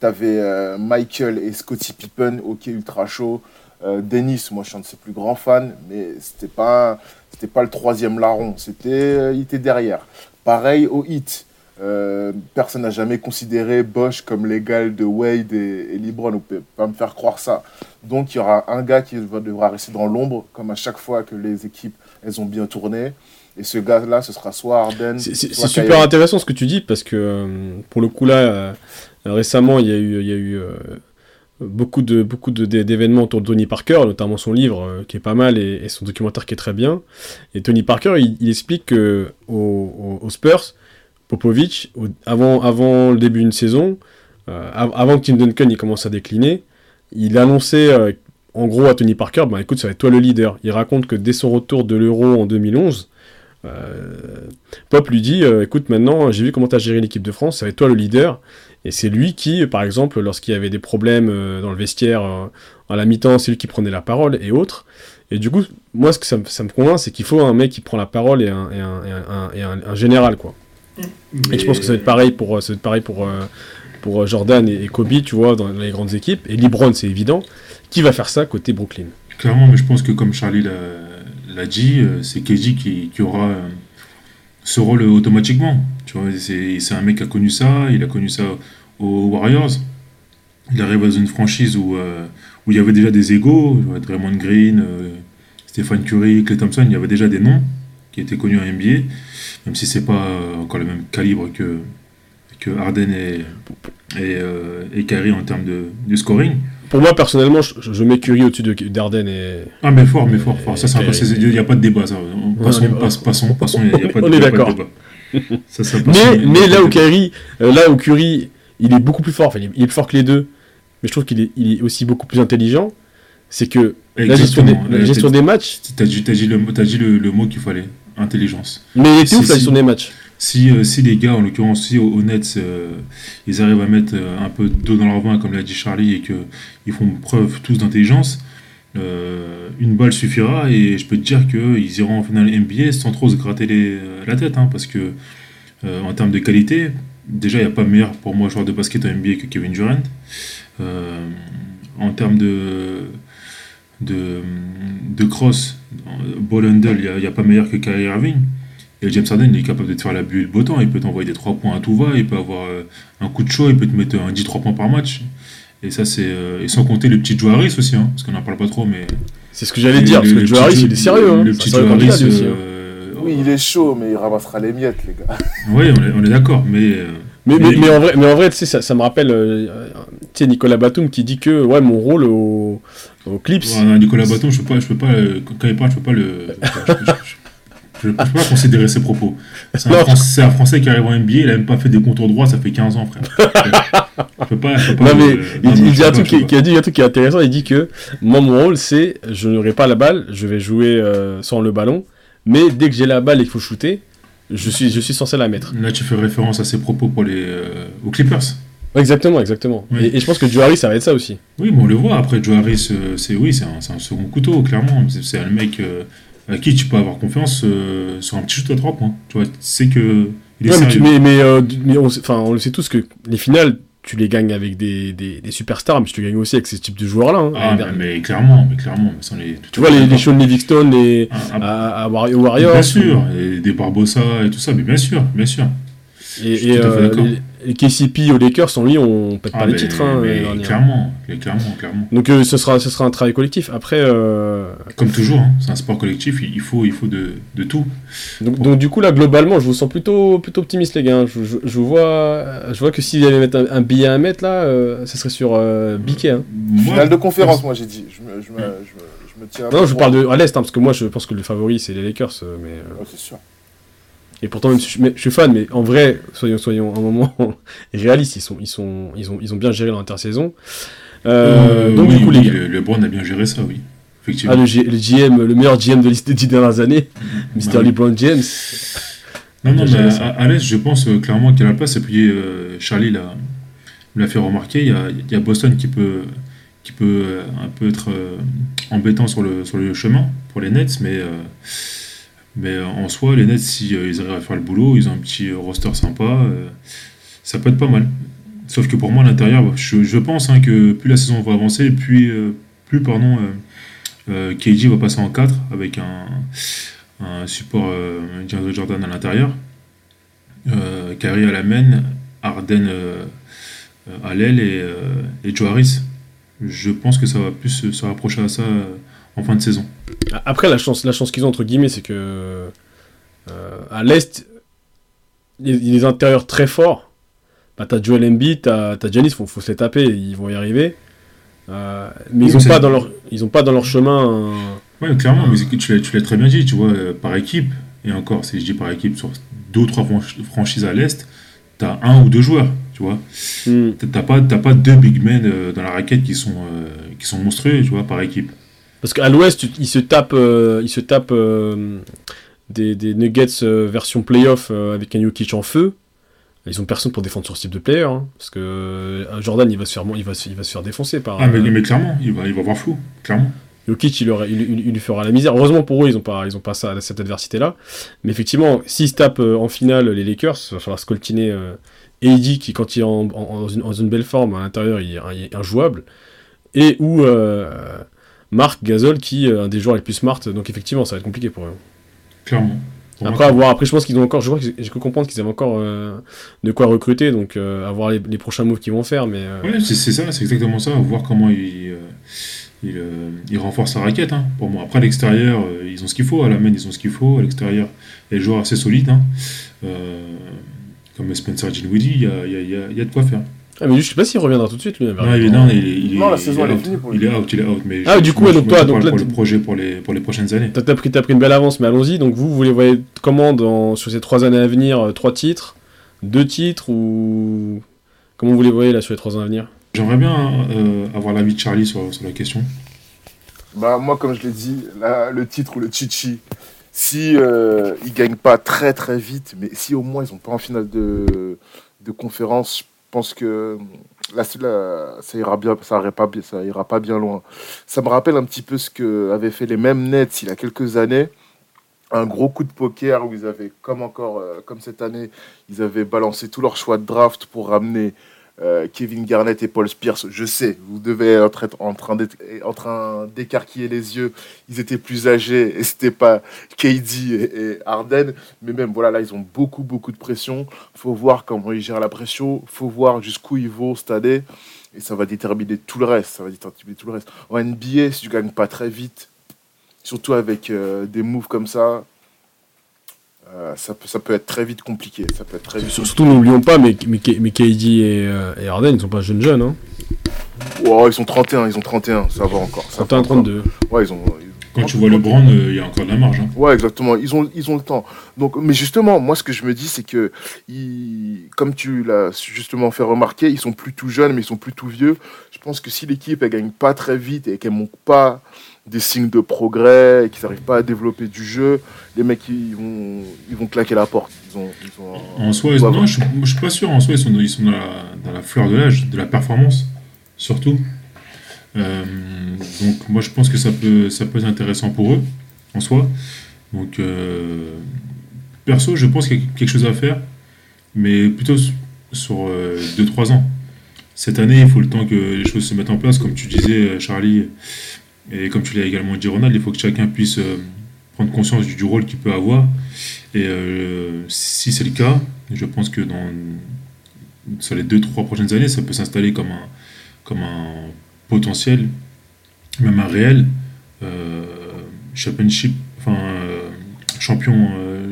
tu avais Michael et Scottie Pippen, ok, ultra chaud. Euh, Dennis, moi je suis un de ses plus grands fans, mais c'était pas, c'était pas le troisième larron, c'était, euh, il était derrière. Pareil au hit. Euh, personne n'a jamais considéré Bosch comme l'égal de Wade et, et LeBron. Vous pouvez pas me faire croire ça. Donc il y aura un gars qui va- devra rester dans l'ombre, comme à chaque fois que les équipes elles ont bien tourné. Et ce gars-là, ce sera soit Harden, C'est super intéressant ce que tu dis parce que pour le coup là, récemment il y a eu, il y a eu beaucoup de beaucoup d'événements autour de Tony Parker, notamment son livre euh, qui est pas mal et, son documentaire qui est très bien. Et Tony Parker il, explique que aux, Spurs, Popovic, au- avant, avant le début d'une saison, euh, av- avant que Tim Duncan il commence à décliner, il annonçait euh, en gros à Tony Parker, bah écoute ça va être toi le leader. Il raconte que dès son retour de l'Euro en 2011. Euh, Pop lui dit écoute maintenant j'ai vu comment tu as géré l'équipe de France ça va être toi le leader et c'est lui qui par exemple lorsqu'il y avait des problèmes euh, dans le vestiaire euh, à la mi-temps c'est lui qui prenait la parole et autres. Et du coup moi ce que ça, me- ça me convainc c'est qu'il faut un mec qui prend la parole et un, et un, et un- et un- un général quoi. Et je pense que ça va être pareil pour euh, ça va être pareil pour pour Jordan et, Kobe tu vois dans les grandes équipes. Et LeBron c'est évident. Qui va faire ça côté Brooklyn? Clairement, mais je pense que comme Charlie l'a dit, c'est KJ qui, qui aura ce rôle automatiquement. Tu vois, c'est un mec qui a connu ça, il a connu ça aux Warriors. Il arrive dans une franchise où, euh, où il y avait déjà des égaux, Draymond Green, euh, Stéphane Curry, Clay Thompson, il y avait déjà des noms qui étaient connus en NBA, même si c'est pas euh, encore le même calibre que, que Harden et, et, euh, en termes de, de scoring. pour moi personnellement je, je mets Curry au-dessus de d'Arden et Ah, mais fort, mais fort, fort. Ça, il n'y a pas de débat, ça. Passons, Ouais, passe- passons, passons, il n'y a pas de a pas débat. Ça, ça, passons, Mais, là où. Kyrie, euh, là où Curry, il est beaucoup plus fort, enfin, il est, il est plus fort que les deux, mais je trouve qu'il est, il est aussi beaucoup plus intelligent, c'est que la gestion, des, la gestion matchs, T'as dit, le, mot- t'as dit le, le mot qu'il fallait, intelligence. mais il était Si, ouf la si. gestion des matchs. Si, euh, si les gars, en l'occurrence, si au, au Nets, euh, ils arrivent à mettre un peu d'eau dans leur vin, comme l'a dit Charlie, et qu'ils font preuve tous d'intelligence, euh, une balle suffira, et je peux te dire qu'ils iront en finale NBA sans trop se gratter les- la tête, hein, parce que euh, en termes de qualité, déjà, il n'y a pas meilleur pour moi joueur de basket en NBA que Kevin Durant. Euh, en termes de, de, de cross, ball handle, il n'y a, pas meilleur que Kyrie Irving. Et James Harden, il est capable de te faire la bulle beau temps. Il peut t'envoyer des 3 points à tout va. Il peut avoir euh, un coup de chaud. Il peut te mettre un 10-3 points par match. Et ça, c'est. euh, et sans compter le petit Joe Harris aussi, hein, parce qu'on n'en parle pas trop, mais. C'est ce que j'allais dire, parce que le Joe- il est sérieux. Hein. Le petit euh, Oui, il est chaud, mais il ramassera les miettes, les gars. Oui, on est, on est d'accord, mais euh, Mais, mais, Mais- mais en vrai, mais en vrai tu sais, ça, ça me rappelle euh, tu sais, Nicolas Batum qui dit que ouais, mon rôle au, au Clips. Ouais, non, Nicolas Baton, je peux pas, je peux pas, euh, quand il parle, je peux pas le, je, je- je- je- je peux pas considérer ses propos. C'est un, Français qui arrive en NBA, il a même pas fait des contours droits, ça fait 15 ans, frère. Je peux pas, je peux pas. Non mais le- il, non, dit un truc qui, qui a dit un truc qui est intéressant. Il dit que moi mon rôle c'est je n'aurai pas la balle, je vais jouer euh, sans le ballon, mais dès que j'ai la balle et qu'il faut shooter, je suis je suis censé la mettre. Là, tu fais référence à ses propos pour les, euh, aux Clippers. Exactement, exactement. Oui. Et, et je pense que Joe Harris ça va être ça aussi. Oui, mais on le voit. Après, Joe Harris, euh, c'est oui, c'est un, un second couteau, clairement. C'est- un mec à qui tu peux avoir confiance euh, sur un petit shoot à trois points. Tu vois, tu sais que il est Ouais, mais, tu- mais, mais, euh, mais on, le sait tous que les finales, tu les gagnes avec des, des, des superstars, mais tu les gagnes aussi avec ces types de joueurs-là. hein. Ah, Les- mais, mais clairement, mais clairement. on est- tu vois, les, les Sean Livingston, les, Ah, ah, à, à Wario- Warriors. Bien sûr, et des Barbosa et tout ça, mais bien sûr, bien sûr. Et, Je suis et, tout à fait euh, d'accord. KCP aux Lakers, sans lui, on pète Ah, pas les titres. hein, dernière. clairement, clairement, clairement. Donc euh, ce, sera, ce sera un travail collectif. Après, euh, Comme toujours, hein, c'est un sport collectif, il faut, il faut de, de tout. donc, donc du coup là, globalement, je vous sens plutôt, plutôt optimiste les gars. Je, je, je vois, je vois que s'il allait mettre un, un billet à mettre là, euh, ça serait sur euh, Biquet. Hein. Finale de conférence, moi j'ai dit. Je me, je me, je me, je me tiens. Non, je pour- parle de à l'est, hein, parce que moi je pense que le favori c'est les Lakers, euh, mais euh, Ouais, c'est sûr. Et pourtant même si je, mais je suis fan, mais en vrai, soyons, soyons un moment réalistes, ils sont, ils sont, ils ont, ils ont bien géré l'intersaison. Euh, euh, donc oui, du coup les oui, gars, le, LeBron a bien géré ça, oui. Ah, le, G- le GM, le meilleur GM de liste des dix dernières années, Mr. Bah. LeBron James. Non, non, mais à, à l'Est, je pense euh, clairement qu'il a la place. Et puis, euh, Charlie l'a fait remarquer. Il y, a, il y a Boston qui peut, qui peut euh, un peu être euh, embêtant sur le, sur le chemin pour les Nets. Mais, euh, mais euh, en soi, les Nets, si euh, ils arrivent à faire le boulot, ils ont un petit euh, roster sympa. ça peut être pas mal. Sauf que pour moi, à l'intérieur, je, je pense hein, que plus la saison va avancer, plus, plus pardon, KG va passer en 4 avec un, support euh, Jordan à l'intérieur, Kyrie à la main, Arden à l'aile et, et Joe Harris. Je pense que ça va plus se, rapprocher à ça en fin de saison. Après, la chance, la chance qu'ils ont, entre guillemets, c'est que euh, à l'Est, il y a des intérieurs très forts. Bah, t'as Joel Embiid, t'as t'as Giannis, faut, faut se les taper, ils vont y arriver. Euh, mais Oui, ils ont c'est- pas dans leur, ils ont pas dans leur chemin. un- Ouais, clairement, mais tu l'as tu l'as très bien dit, tu vois, euh, par équipe, et encore, si je dis par équipe, sur deux ou trois franch- franchises à l'Est, t'as un ou deux joueurs, tu vois. Hmm. T'as- T'as pas, t'as pas deux big men euh, dans la raquette qui sont, euh, qui sont monstrueux, tu vois, par équipe. Parce qu'à l'Ouest, ils se tapent, euh, se euh, des, des Nuggets euh, version playoff avec un Jokic en feu. Ils ont personne pour défendre sur ce type de player, hein, parce que Jordan, il va se faire, il va, se- il va se faire défoncer par. Ah, mais, mais clairement, il va, il va avoir flou, clairement. Jokic, il, il, il- il lui fera la misère. Heureusement pour eux, ils n'ont pas, ils ont pas ça, cette adversité-là. Mais effectivement, s'ils se tapent en finale les Lakers, il va falloir scoltiner AD, qui, quand il est en, en- en une, en une belle forme, à l'intérieur, il, est- il injouable. Et euh, Marc Gasol, qui est un des joueurs les plus smart. Donc effectivement, ça va être compliqué pour eux. Clairement. Pour Après, à voir, après, je pense qu'ils ont encore. Je crois que j'ai cru comprendre qu'ils avaient encore euh, de quoi recruter. Donc, euh, à voir les, les prochains moves qu'ils vont faire. Mais euh, Ouais, c'est ça, c'est exactement ça. Voir comment il, euh, il, euh, il renforce sa raquette. hein, pour moi. Après, à l'extérieur, euh, ils ont ce qu'il faut. À la main, ils ont ce qu'il faut. À l'extérieur, il y a des joueurs assez solides. hein. Euh, comme Spencer Dinwiddie, il y a, y a- y a de quoi faire. Ah, mais lui, je sais pas s'il reviendra tout de suite, lui. Non, il est, non, il est, il est- Non, la il saison, est elle est out. finie pour Il lui. est out, il est out. Mais Ah, je- du coup, moi, ouais, je- donc toi, donc là, pour le projet pour les, pour les prochaines années. T'as pris, t'as pris une belle avance, mais allons-y. Donc vous, vous les voyez comment dans, sur ces trois années à venir euh, Trois titres? Deux titres Ou comment vous les voyez là sur les trois ans à venir? J'aimerais bien euh, avoir l'avis de Charlie sur, sur la question. Bah, moi, comme je l'ai dit, là, le titre ou le chichi, si euh, ils gagnent pas très très vite, mais si au moins ils ont pas en finale de, de conférence, je pense que là, ça ira pas bien, ça ira pas bien loin. Ça me rappelle un petit peu ce que avaient fait les mêmes Nets il y a quelques années. Un gros coup de poker où ils avaient, comme encore, euh, comme cette année, ils avaient balancé tous leurs choix de draft pour ramener euh, Kevin Garnett et Paul Pierce. Je sais, vous devez être en train d'écarquiller les yeux. Ils étaient plus âgés et c'était pas KD et, et Harden. Mais même, voilà, là, ils ont beaucoup, beaucoup de pression. faut voir comment ils gèrent la pression. faut voir jusqu'où ils vont cette année. Et ça va déterminer tout le reste. Ça va déterminer tout le reste. En NBA, si tu gagnes pas très vite, surtout avec euh, des moves comme ça, euh, ça, peut, ça peut être très vite compliqué. Ça peut être très vite Surtout, n'oublions pas, mais, mais, mais KD et, euh, et Harden, ils sont pas jeunes jeunes. Hein. Oh, ils sont 31, ils ont 31, ça va encore. Ça va 31, encore. 32. Ouais, ils ont. Quand tu vois LeBron, euh, il y a encore de la marge. hein. Ouais, exactement. Ils ont, ils ont le temps. Donc, mais justement, moi, ce que je me dis, c'est que, ils- comme tu l'as justement fait remarquer, ils sont plus tout jeunes, mais ils sont plus tout vieux. Je pense que si l'équipe elle gagne pas très vite et qu'elle montre pas des signes de progrès et qu'ils n'arrivent pas à développer du jeu, les mecs ils vont, ils vont claquer la porte. Ils ont, ils ont- En soi, non, je, je suis pas sûr. En soi, ils sont, ils sont dans, la, dans la fleur de l'âge, de la performance, surtout. Euh, donc, moi, je pense que ça peut, ça peut être intéressant pour eux, en soi. Donc, euh, perso, je pense qu'il y a quelque chose à faire, mais plutôt sur 2-3 ans. Cette année, il faut le temps que les choses se mettent en place, comme tu disais, euh, Charlie, et comme tu l'as également dit, Ronald, il faut que chacun puisse euh, prendre conscience du, rôle qu'il peut avoir. Et euh, si c'est le cas, je pense que dans sur les 2-3 prochaines années, ça peut s'installer comme un, comme un potentiel, même un réel euh, champion,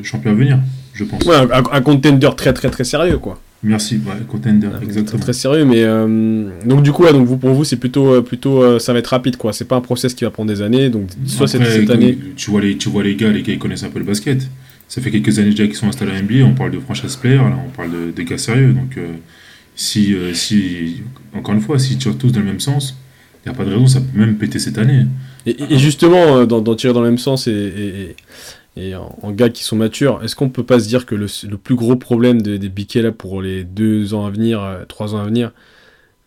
champion à venir, je pense. Ouais, un, un contender très très très sérieux, quoi. Merci, ouais, contender, Très, exactement. très sérieux, mais euh, donc du coup, ouais, donc vous, pour vous, c'est plutôt, euh, plutôt, euh, ça va être rapide, quoi. C'est pas un process qui va prendre des années, donc soit cette, Après, cette année. Tu vois, les, tu vois les gars, les gars, ils connaissent un peu le basket. Ça fait quelques années déjà qu'ils sont installés à NBA, on parle de franchise player, là, on parle de, des gars sérieux. Donc, euh, si, si, encore une fois, si tu tires tous dans le même sens, il n'y a pas de raison, ça peut même péter cette année. Et, et justement, d'en d'en tirer dans le même sens et, et, et- en, gars qui sont matures, est-ce qu'on peut pas se dire que le, plus gros problème de- des Biquet là pour les deux ans à venir, euh, trois ans à venir,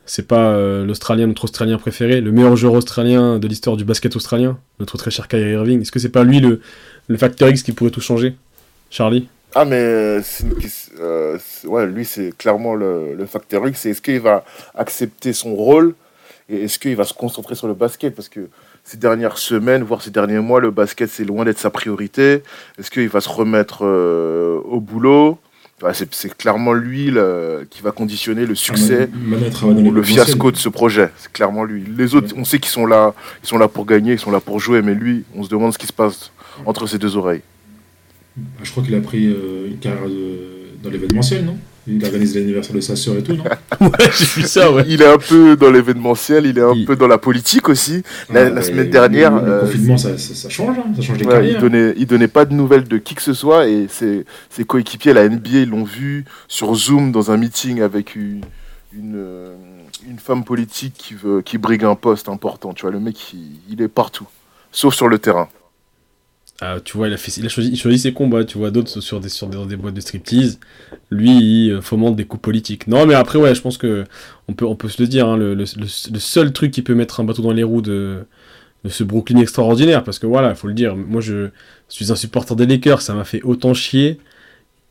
c'est pas euh, l'Australien, notre Australien préféré, le meilleur joueur australien de l'histoire du basket australien, notre très cher Kyrie Irving? Est-ce que c'est pas lui le, facteur X qui pourrait tout changer, Charlie? Ah, mais euh, ouais, lui, c'est clairement le, le facteur X. Est-ce qu'il va accepter son rôle? Et est-ce qu'il va se concentrer sur le basket? Parce que ces dernières semaines, voire ces derniers mois, le basket, c'est loin d'être sa priorité. Est-ce qu'il va se remettre euh, au boulot? Ouais, c'est, clairement lui qui va conditionner le succès dans ou le fiasco de ce projet. C'est clairement lui. Les autres, on sait qu'ils sont là, ils sont là pour gagner, ils sont là pour jouer, mais lui, on se demande ce qui se passe entre ses deux oreilles. Bah, Je crois qu'il a pris euh, une carrière de- dans l'événementiel, non? Il organise l'anniversaire de sa sœur et tout, non Ouais, j'ai vu ça, ouais. Il est un peu dans l'événementiel, il est un Il- peu dans la politique aussi. La, Ah, la semaine dernière, Le, le euh, confinement, ça, ça, ça change, hein, ça change les ouais, carrières. il donnait, il donnait pas de nouvelles de qui que ce soit et ses, ses coéquipiers, la NBA, ils l'ont vu sur Zoom dans un meeting avec une, une, euh, une femme politique qui, veut, qui brigue un poste important. Tu vois, le mec, il, il est partout, sauf sur le terrain. Ah, tu vois, il a, fait, il, a choisi, il choisit ses combats, tu vois, d'autres sur des, sur des, dans des boîtes de striptease. Lui, il euh, fomente des coups politiques. Non, mais après, ouais, je pense que on peut, on peut se le dire, hein, le, le, le- le seul truc qui peut mettre un bateau dans les roues de, de ce Brooklyn extraordinaire, parce que voilà, faut le dire, moi je suis un supporter des Lakers, ça m'a fait autant chier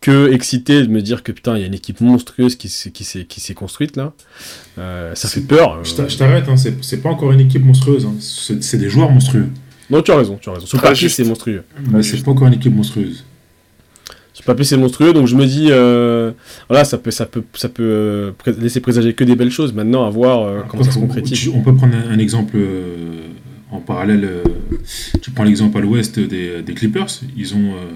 que excité de me dire que putain, il y a une équipe monstrueuse qui s'est, qui s'est, qui s'est construite là. Euh, ça fait peur. euh. Je t'a- je t'arrête, hein, c'est c'est pas encore une équipe monstrueuse, hein, c'est c'est des joueurs monstrueux. Non, tu as raison, tu as raison. Sur Très papier, c'est monstrueux. Mais c'est pas encore une équipe monstrueuse. Sur papier, c'est monstrueux, donc je me dis, euh, voilà, ça peut, ça peut, ça peut euh, laisser présager que des belles choses. Maintenant, à voir euh, comment ça se concrétise. On peut prendre un, un exemple euh, en parallèle. euh, tu prends l'exemple à l'ouest des, des Clippers. Ils ont euh,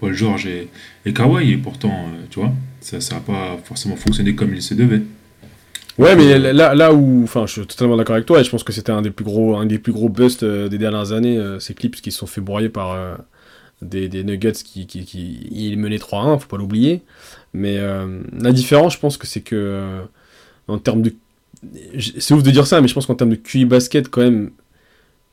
Paul George et, et Kawhi, et pourtant, euh, tu vois, ça n'a pas forcément fonctionné comme il se devait. Ouais, mais là, là où, enfin, je suis totalement d'accord avec toi, et je pense que c'était un des plus gros, un des plus gros busts euh, des dernières années, euh, ces clips qui se sont fait broyer par euh, des, des Nuggets qui, qui, qui ils menaient 3-1, faut pas l'oublier. Mais euh, la différence, je pense que c'est que euh, en termes de, c'est ouf de dire ça, mais je pense qu'en termes de QI basket, quand même,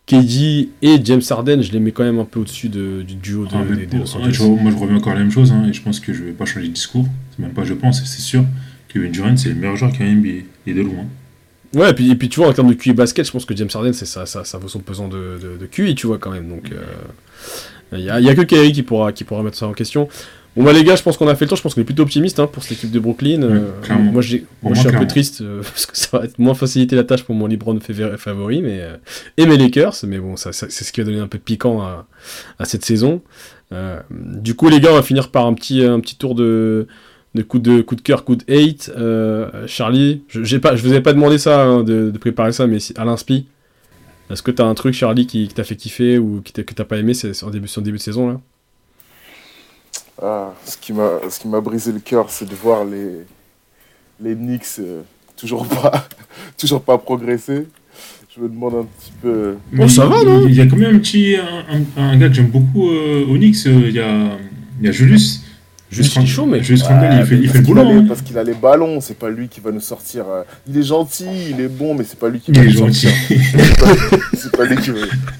KD et James Harden, je les mets quand même un peu au-dessus de- du duo de, Ah, des- des Los Angeles. moi, je reviens encore à la même chose, hein, et je pense que je vais pas changer de discours. C'est même pas je pense, c'est sûr. Kevin Durant, c'est le meilleur joueur qu'il y a NBA, et de loin. Ouais, et puis, et puis tu vois, en termes de QI basket, je pense que James Harden, c'est ça, ça, ça vaut son pesant de, de, de QI, tu vois, quand même. Donc, il n'y a, y a que Kyrie qui pourra, qui pourra mettre ça en question. Bon, bah, les gars, je pense qu'on a fait le tour. Je pense qu'on est plutôt optimiste hein, pour cette équipe de Brooklyn. Euh, moi, j'ai- moi, je suis un peu triste euh, parce que ça va être moins faciliter la tâche pour mon LeBron favori, mais, euh, et mes Lakers. Mais bon, ça, ça- c'est ce qui va donner un peu de piquant à, à cette saison. Euh, du coup, les gars, on va finir par un petit, un petit tour de, de coup de coup de cœur, coup de hate. Euh, Charlie, je, pas, je vous avais pas demandé ça hein, de, de préparer ça, mais si- à l'inspi, est-ce que t'as un truc, Charlie, qui, qui t'a fait kiffer ou qui t'a- que t'as pas aimé c'est, en début, sur le début de saison là? Ah, ce qui m'a ce qui m'a brisé le cœur, c'est de voir les les Knicks euh, toujours pas toujours pas progresser. Je me demande un petit peu. Bon, ça il- va, non? Il y a quand même un petit. Un, un- un gars que j'aime beaucoup euh, au Knicks, euh, il y, a, il y a Julius. Julius, il est chaud, mec. Julius Randle, il fait, il fait le boulot. hein. Parce qu'il a les ballons, c'est pas lui qui va nous sortir. euh, Il est gentil, il est bon, mais c'est pas lui qui Il va nous gentil. sortir. C'est pas lui qui va,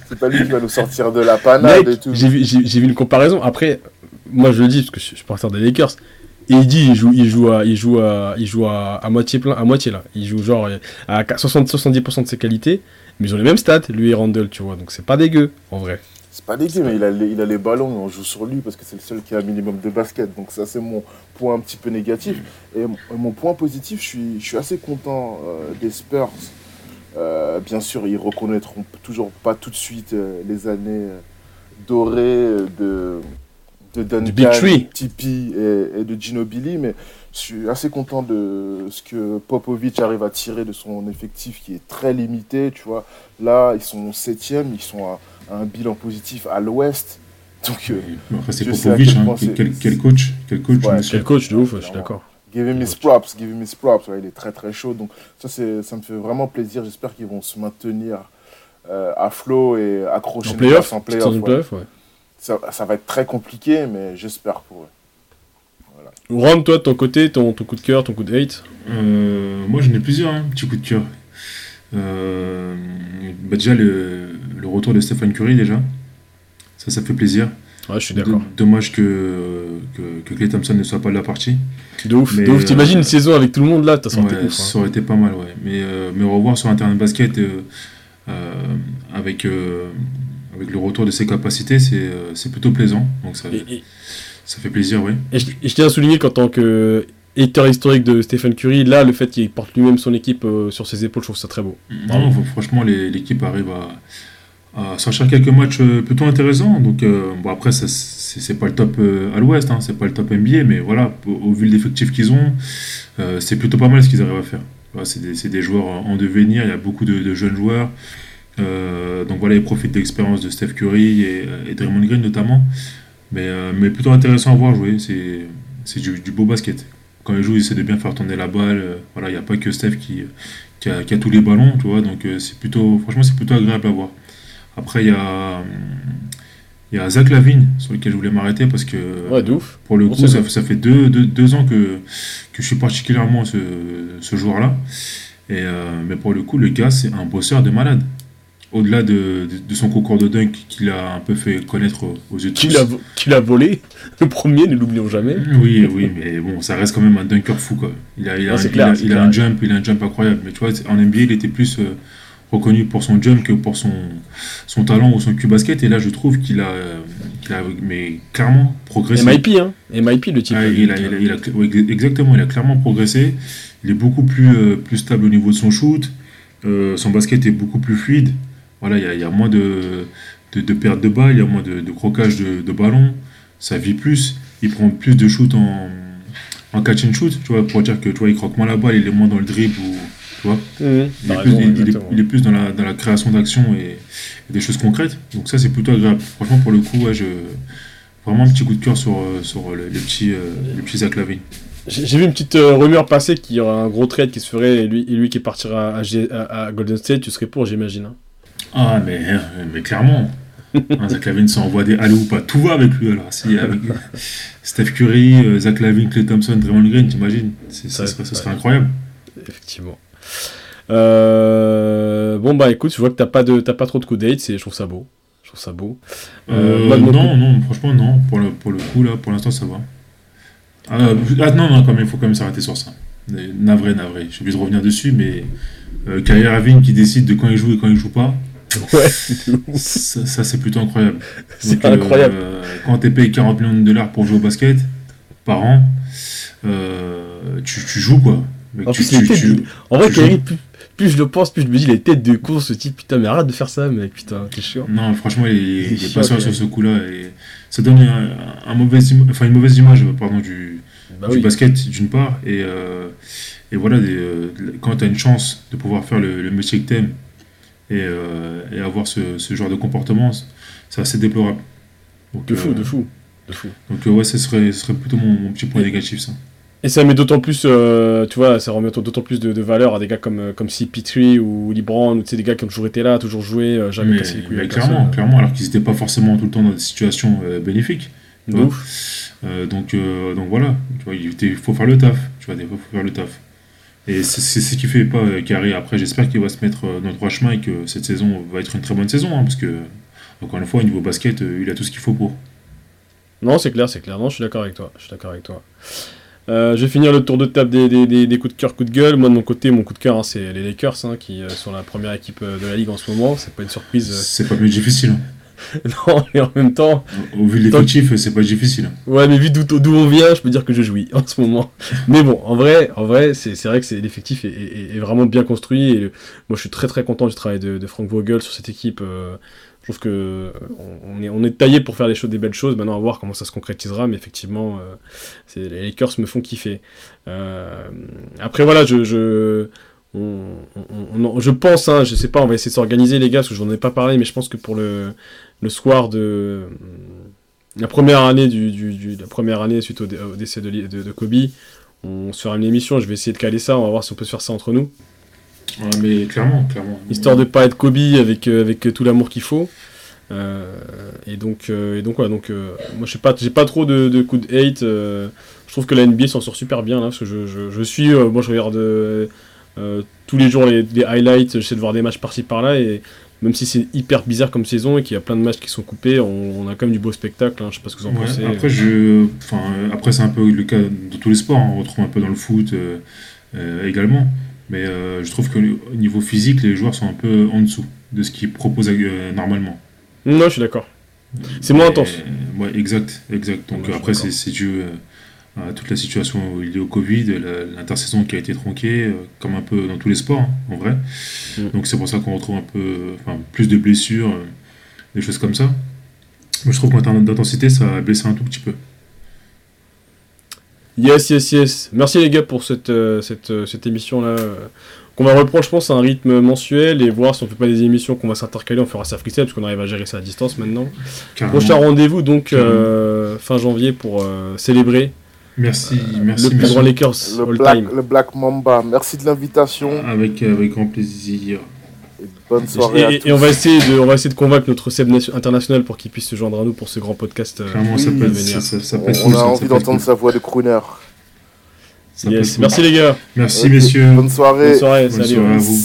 c'est pas lui qui va nous sortir de la panade Mec, et tout. j'ai vu, j'ai- j'ai vu une comparaison. Après, moi je le dis parce que je suis partenaire des Lakers. Et il dit, il joue, il joue, à, il joue, à, il joue à, à moitié plein, à moitié là. Il joue genre à 60-70% de ses qualités, mais ils ont les mêmes stats, lui et Randall, tu vois. Donc c'est pas dégueu, en vrai. C'est pas dégueu, mais il a, les, il a les ballons et on joue sur lui parce que c'est le seul qui a un minimum de basket. Donc ça, c'est mon point un petit peu négatif. Et m- mon point positif, je suis, je suis assez content euh, des Spurs. Euh, bien sûr, ils reconnaîtront toujours pas tout de suite euh, les années euh, dorées euh, de, de Duncan, Three. Tipeee et, et de Ginobili, mais je suis assez content de ce que Popovic arrive à tirer de son effectif qui est très limité. Tu vois, là, ils sont septième, ils sont à un bilan positif à l'ouest. Donc, euh, Après, c'est Popovic. quel hein. Quel, quel- coach Quel coach Ouais. Quel coach de ouf, je suis d'accord. give him his props, give him his props. Ouais, il est très très chaud. Donc, ça, c'est, ça me fait vraiment plaisir. J'espère qu'ils vont se maintenir euh, à flot et accrocher En playoff, en ouais. Ça, ça va être très compliqué, mais j'espère pour eux. Ron, toi, de ton côté, ton, ton coup de cœur, ton coup de hate Euh, moi, j'en ai plusieurs, hein, petits coups de cœur. Euh, bah déjà, le, le retour de Stephen Curry, déjà. Ça, ça fait plaisir. Ouais, je suis d'accord. Dommage que, que, que Clay Thompson ne soit pas de la partie. De ouf, Mais, de ouf. T'imagines euh, une saison avec tout le monde là, t'as senti Ouais, ouf. hein. ça aurait été pas mal, ouais. Mais, euh, mais revoir sur un terrain de basket euh, avec, avec le retour de ses capacités, c'est plutôt plaisant. Donc ça, Et, et- ça fait plaisir, oui. et je, et je tiens à souligner qu'en tant que hater historique de Stephen Curry, là, le fait qu'il porte lui-même son équipe euh, sur ses épaules, je trouve ça très beau. Non, fr- franchement, l'équipe arrive à, à sortir quelques matchs euh, plutôt intéressants. Donc, euh, bon, après, c'est pas le top euh, à l'ouest, hein, c'est pas le top NBA, mais voilà, au, vu de l'effectif qu'ils ont, c'est plutôt pas mal ce qu'ils arrivent à faire. C'est des, joueurs en en devenir, il y a beaucoup de, jeunes joueurs. Donc voilà, ils profitent de l'expérience de Steph Curry et, et Draymond Green notamment. Mais, plutôt intéressant à voir jouer, c'est du beau basket. Quand ils jouent, ils essaient de bien faire tourner la balle. euh, Voilà, il n'y a pas que Steph qui, qui, a, qui a tous les ballons, tu vois. Donc euh, c'est plutôt, franchement, c'est plutôt agréable à voir. Après, il y a, il y a Zach Lavine sur lequel je voulais m'arrêter parce que Ouais, de ouf. pour le Bon, coup, ça, fait deux, deux, deux ans que, que je suis particulièrement ce, ce joueur-là. Et, euh, mais pour le coup, le gars, c'est un bosseur de malade. Au-delà de, de, de son concours de dunk qu'il a un peu fait connaître aux- yeux de Qui tous. l'a vo- qui l'a volé Le premier, ne l'oublions jamais. Oui, oui, mais bon, ça reste quand même un dunker fou, quoi. Il a, il a, Non, un, il a- il a un jump, il a un jump incroyable. Mais tu vois, en NBA, il était plus euh, reconnu pour son jump que pour son, son talent ou son cul basket. Et là, je trouve qu'il a, qu'il a mais clairement progressé. MIP, hein. MIP, le type. Ah, il a, il a- a- exactement, il a clairement progressé. Il est beaucoup plus, euh, plus stable au niveau de son shoot. Euh, son basket est beaucoup plus fluide. Voilà, il y a, il y a moins de, de, de pertes de balles, il y a moins de, de croquage de, de ballon. Ça vit plus. Il prend plus de shoot en, en catch and shoot, tu vois, pour dire que tu vois, il croque moins la balle, il est moins dans le dribble. Ou, tu vois. Il, est plus, raison, il- il est- exactement. il est plus dans la, dans la création d'actions et, et des choses concrètes. Donc ça, c'est plutôt agréable. Franchement, pour le coup, ouais, je, vraiment un petit coup de cœur sur, euh, sur le, le petit, euh, le petit Zach Lavine. J'ai vu une petite euh, rumeur passer qu'il y aura un gros trade qui se ferait et lui, et lui qui partira à, G- à- à Golden State, tu serais pour, j'imagine. hein. Ah, mais, mais clairement. Hein, Zach Lavine s'envoie des alley ou pas. Tout va avec lui alors. Si, avec Steph Curry, euh, Zach Lavine, Clay Thompson, Draymond Green, t'imagines ça, serait, ça ouais. serait incroyable. Effectivement. Euh, Bon, bah écoute, je vois que t'as pas, de, pas trop de coups de hate, c'est- je trouve ça beau. Je trouve ça beau. Euh, Euh, non, non, franchement, non. Pour le, pour le coup, là, pour l'instant, ça va. Ah, euh, ah, non, non, quand même, il faut quand même s'arrêter sur ça. Navré, navré. J'ai oublié de revenir dessus, mais euh, Kyrie Irving qui décide de quand il joue et quand il joue pas, Ouais, ça, ça, c'est plutôt incroyable. c'est Donc, euh, incroyable. quand tu es payé 40 millions de dollars pour jouer au basket par an, euh, tu, tu joues quoi. En tu, plus, tu- il était tu- de- En vrai, Kyrie, plus, plus je le pense, plus je me dis, les têtes de con, ce type, putain, mais arrête de faire ça, mec, putain, t'es chiant. Non, franchement, il, est- Il est il est chiant, patient Kyrie. sur ce coup-là. Et ça donne un, un mauvais im- enfin, une mauvaise image pardon, du, Bah du oui. basket d'une part. Et, euh, et voilà, des, euh, quand tu as une chance de pouvoir faire le, le métier que tu aimes et, euh, et avoir ce, ce genre de comportement, c'est assez déplorable. Donc, De fou, euh, de fou. de fou. Donc, euh, ouais, ce serait, ce serait plutôt mon, mon petit point négatif, ça. Et ça met d'autant plus, euh, tu vois, ça remet d'autant plus de, de valeur à des gars comme, comme CP3 ou Libran, ou des gars qui ont toujours été là, toujours joué, jamais Mais, cassé les couilles mais avec clairement, personne. clairement, alors qu'ils n'étaient pas forcément tout le temps dans des situations bénéfiques. Donc, donc voilà, tu vois, il faut faire le taf. Tu vois, il faut faire le taf. Et c'est ce qui fait pas euh, Carré. Après, j'espère qu'il va se mettre euh, dans le droit chemin et que cette saison va être une très bonne saison. hein, parce que, encore une fois, au niveau basket, euh, il a tout ce qu'il faut pour. Non, c'est clair, c'est clair. Non, je suis d'accord avec toi. Je suis d'accord avec toi. Euh, je vais finir le tour de table des, des, des, des coups de cœur, coups de gueule. Moi, de mon côté, mon coup de cœur, hein, c'est les Lakers, hein, qui euh, sont la première équipe euh, de la ligue en ce moment. C'est pas une surprise. C'est pas plus difficile. non, mais en même temps, Au vu de l'effectif, c'est pas difficile. ouais, mais vu d'où on vient, je peux dire que je jouis en ce moment. mais bon, en vrai, en vrai, c'est vrai que l'effectif est, est- est vraiment bien construit. Et moi, je suis très très content du travail de, de Frank Vogel sur cette équipe. euh, je trouve que euh, on, est, on est taillé pour faire des choses, des belles choses. Maintenant, à voir comment ça se concrétisera. Mais effectivement, euh, les Lakers me font kiffer. Euh, après, voilà, je, je, on, on- on- je pense, hein, je sais pas, on va essayer de s'organiser, les gars, parce que j'en ai pas parlé, mais je pense que pour le, le soir de la première année du, du- du- la première année suite au, dé- au décès de, Li- de, de Kobe, on se fera une émission. Je vais essayer de caler ça. On va voir si on peut se faire ça entre nous, Ouais, mais clairement, clairement. histoire de pas être Kobe avec euh, avec tout l'amour qu'il faut. Euh, et donc euh, et donc voilà donc euh, moi je pas j'ai pas trop de, de coups de hate je trouve que la NBA s'en sort super bien là parce que je, je, je suis moi je regarde tous les jours les, les highlights j'essaie de voir des matchs par-ci par-là et même si c'est hyper bizarre comme saison et qu'il y a plein de matchs qui sont coupés on, on a quand même du beau spectacle hein, je sais pas ce que vous en Ouais, pensez après, je, enfin, euh, après c'est un peu le cas de tous les sports. hein. On retrouve un peu dans le foot euh, euh, également. Mais euh, je trouve que au niveau physique, les joueurs sont un peu en dessous de ce qu'ils proposent euh, normalement. non je suis d'accord c'est moins intense Ouais, exact, exact. Donc Ouais, après, c'est dû euh, toute la situation liée au Covid, l'intersaison qui a été tronquée, euh, comme un peu dans tous les sports, hein, en vrai. Mm. Donc c'est pour ça qu'on retrouve un peu, euh, enfin, plus de blessures, euh, des choses comme ça. Mais je trouve qu'en termes d'intensité, ça a baissé un tout petit peu. Yes, yes, yes. Merci les gars pour cette, euh, cette, euh, cette émission-là. euh, qu'on va reprendre, je pense, à un rythme mensuel et voir si on fait pas des émissions qu'on va s'intercaler. On fera ça freestyle parce qu'on arrive à gérer ça à distance maintenant. Prochain rendez-vous donc euh, fin janvier pour euh, célébrer Merci, merci, le plus merci. grand Lakers Le all Black, time. le Black Mamba, merci de l'invitation Avec, avec grand plaisir. et bonne soirée à Et, et- tous. et on va essayer de, on va essayer de convaincre notre Seb nation- international pour qu'il puisse se joindre à nous pour ce grand podcast. euh, Clairement, ça peut venir. ça, ça- ça peut On, être on cool, a envie d'entendre cool. sa voix de crooner. Yes. Merci les gars. Merci, messieurs. Bonne soirée. Bonne soirée. Bonne salut. soirée à vous.